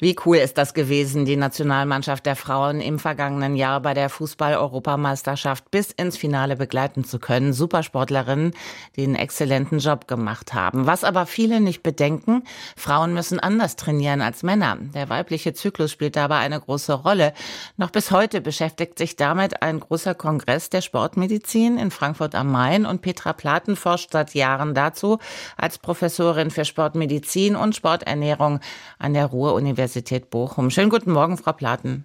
wie cool ist das gewesen, die Nationalmannschaft der Frauen im vergangenen Jahr bei der Fußball-Europameisterschaft bis ins Finale begleiten zu können. Supersportlerinnen, die einen exzellenten Job gemacht haben. Was aber viele nicht bedenken, Frauen müssen anders trainieren als Männer. Der weibliche Zyklus spielt dabei eine große Rolle. Noch bis heute beschäftigt sich damit ein großer Kongress der Sportmedizin in Frankfurt am Main und Petra Platen forscht seit Jahren dazu als Professorin für Sportmedizin und Sporternährung an der Ruhr-Universität Universität Bochum. Schönen guten Morgen, Frau Platen.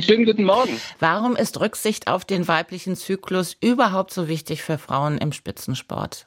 Schönen guten Morgen. Warum ist Rücksicht auf den weiblichen Zyklus überhaupt so wichtig für Frauen im Spitzensport?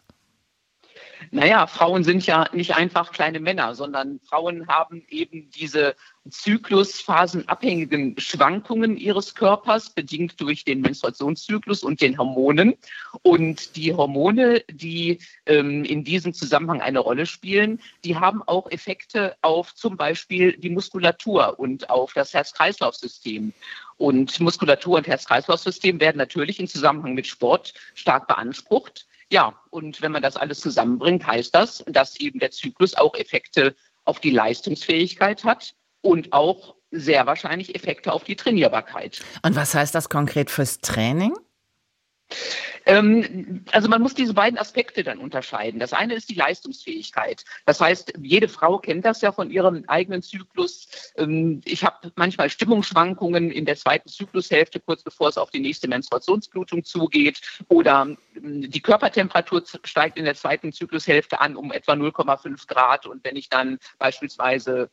Naja, Frauen sind ja nicht einfach kleine Männer, sondern Frauen haben eben diese zyklusphasenabhängigen Schwankungen ihres Körpers, bedingt durch den Menstruationszyklus und den Hormonen. Und die Hormone, die ähm, in diesem Zusammenhang eine Rolle spielen, die haben auch Effekte auf zum Beispiel die Muskulatur und auf das Herz-Kreislauf-System. Und Muskulatur und Herz-Kreislauf-System werden natürlich im Zusammenhang mit Sport stark beansprucht. Ja, und wenn man das alles zusammenbringt, heißt das, dass eben der Zyklus auch Effekte auf die Leistungsfähigkeit hat und auch sehr wahrscheinlich Effekte auf die Trainierbarkeit. Und was heißt das konkret fürs Training? Ähm, also man muss diese beiden Aspekte dann unterscheiden. Das eine ist die Leistungsfähigkeit. Das heißt, jede Frau kennt das ja von ihrem eigenen Zyklus. Ähm, ich habe manchmal Stimmungsschwankungen in der zweiten Zyklushälfte, kurz bevor es auf die nächste Menstruationsblutung zugeht. Oder ähm, die Körpertemperatur steigt in der zweiten Zyklushälfte an um etwa 0,5 Grad. Und wenn ich dann beispielsweise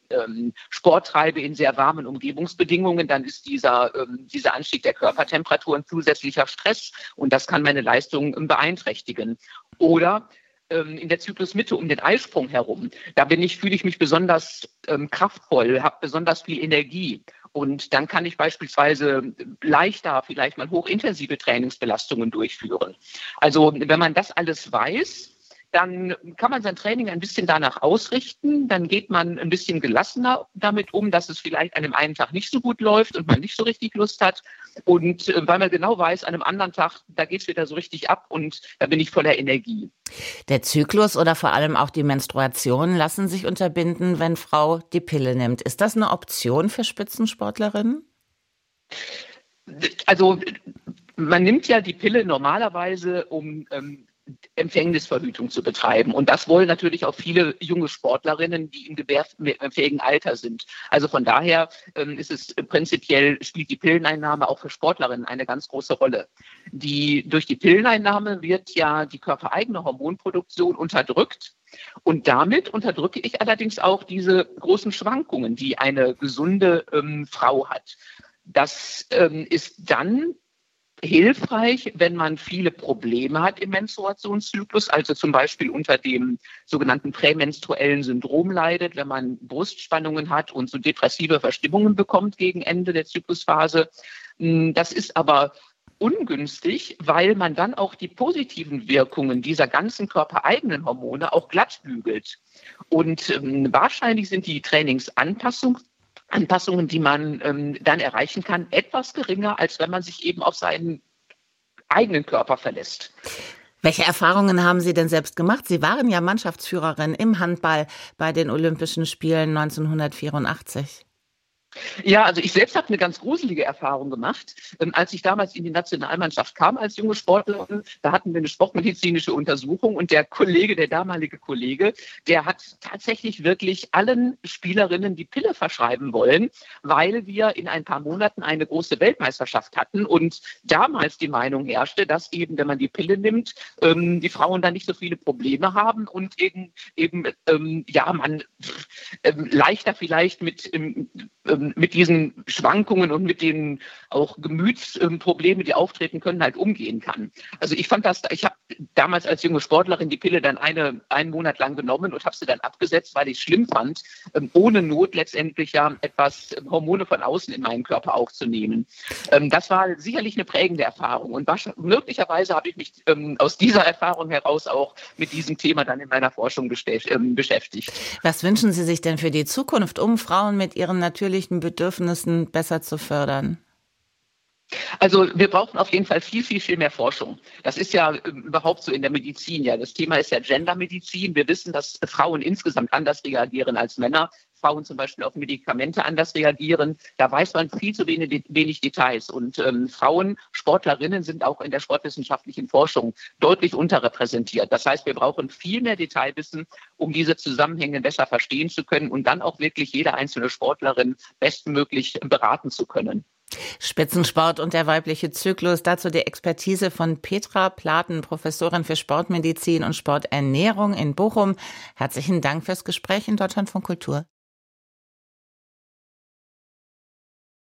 Sport treibe in sehr warmen Umgebungsbedingungen, dann ist dieser, dieser Anstieg der Körpertemperatur ein zusätzlicher Stress. Und das kann meine Leistung beeinträchtigen. Oder ähm, in der Zyklusmitte um den Eisprung herum. Da bin ich, fühle ich mich besonders ähm, kraftvoll, habe besonders viel Energie. Und dann kann ich beispielsweise leichter vielleicht mal hochintensive Trainingsbelastungen durchführen. Also wenn man das alles weiß, dann kann man sein Training ein bisschen danach ausrichten. Dann geht man ein bisschen gelassener damit um, dass es vielleicht an einem einen Tag nicht so gut läuft und man nicht so richtig Lust hat. Und äh, weil man genau weiß, an einem anderen Tag, da geht es wieder so richtig ab und da bin ich voller Energie. Der Zyklus oder vor allem auch die Menstruation lassen sich unterbinden, wenn Frau die Pille nimmt. Ist das eine Option für Spitzensportlerinnen? Also man nimmt ja die Pille normalerweise, um ähm, Empfängnisverhütung zu betreiben. Und das wollen natürlich auch viele junge Sportlerinnen, die im gebärfähigen Alter sind. Also von daher ähm, ist es prinzipiell, spielt die Pilleneinnahme auch für Sportlerinnen eine ganz große Rolle. Die, durch die Pilleneinnahme wird ja die körpereigene Hormonproduktion unterdrückt. Und damit unterdrücke ich allerdings auch diese großen Schwankungen, die eine gesunde ähm, Frau hat. Das ähm, ist dann hilfreich, wenn man viele Probleme hat im Menstruationszyklus, also zum Beispiel unter dem sogenannten prämenstruellen Syndrom leidet, wenn man Brustspannungen hat und so depressive Verstimmungen bekommt gegen Ende der Zyklusphase. Hm, das ist aber ungünstig, weil man dann auch die positiven Wirkungen dieser ganzen körpereigenen Hormone auch glatt bügelt. Und ähm, wahrscheinlich sind die Trainingsanpassungen Anpassungen, die man ähm, dann erreichen kann, etwas geringer, als wenn man sich eben auf seinen eigenen Körper verlässt. Welche Erfahrungen haben Sie denn selbst gemacht? Sie waren ja Mannschaftsführerin im Handball bei den Olympischen Spielen 1984. Ja, also ich selbst habe eine ganz gruselige Erfahrung gemacht. Ähm, als ich damals in die Nationalmannschaft kam als junge Sportlerin, da hatten wir eine sportmedizinische Untersuchung und der Kollege, der damalige Kollege, der hat tatsächlich wirklich allen Spielerinnen die Pille verschreiben wollen, weil wir in ein paar Monaten eine große Weltmeisterschaft hatten und damals die Meinung herrschte, dass eben, wenn man die Pille nimmt, ähm, die Frauen dann nicht so viele Probleme haben und eben, eben ähm, ja, man leichter vielleicht mit mit diesen Schwankungen und mit den auch Gemütsproblemen, die auftreten können, halt umgehen kann. Also ich fand das, ich habe damals als junge Sportlerin die Pille dann eine, einen Monat lang genommen und habe sie dann abgesetzt, weil ich es schlimm fand, ähm, ohne Not letztendlich ja etwas Hormone von außen in meinen Körper aufzunehmen. Ähm, das war sicherlich eine prägende Erfahrung und möglicherweise habe ich mich aus dieser Erfahrung heraus auch mit diesem Thema dann in meiner Forschung beschäftigt. Was wünschen Sie sich denn für die Zukunft, um Frauen mit ihren natürlichen Bedürfnissen besser zu fördern? Also wir brauchen auf jeden Fall viel, viel, viel mehr Forschung. Das ist ja ähm, überhaupt so in der Medizin. Ja, das Thema ist ja Gendermedizin. Wir wissen, dass Frauen insgesamt anders reagieren als Männer. Frauen zum Beispiel auf Medikamente anders reagieren. Da weiß man viel zu wenig, wenig Details. Und ähm, Frauen, Sportlerinnen sind auch in der sportwissenschaftlichen Forschung deutlich unterrepräsentiert. Das heißt, wir brauchen viel mehr Detailwissen, um diese Zusammenhänge besser verstehen zu können und dann auch wirklich jede einzelne Sportlerin bestmöglich beraten zu können. Spitzensport und der weibliche Zyklus. Dazu die Expertise von Petra Platen, Professorin für Sportmedizin und Sporternährung in Bochum. Herzlichen Dank fürs Gespräch in Deutschland von Kultur.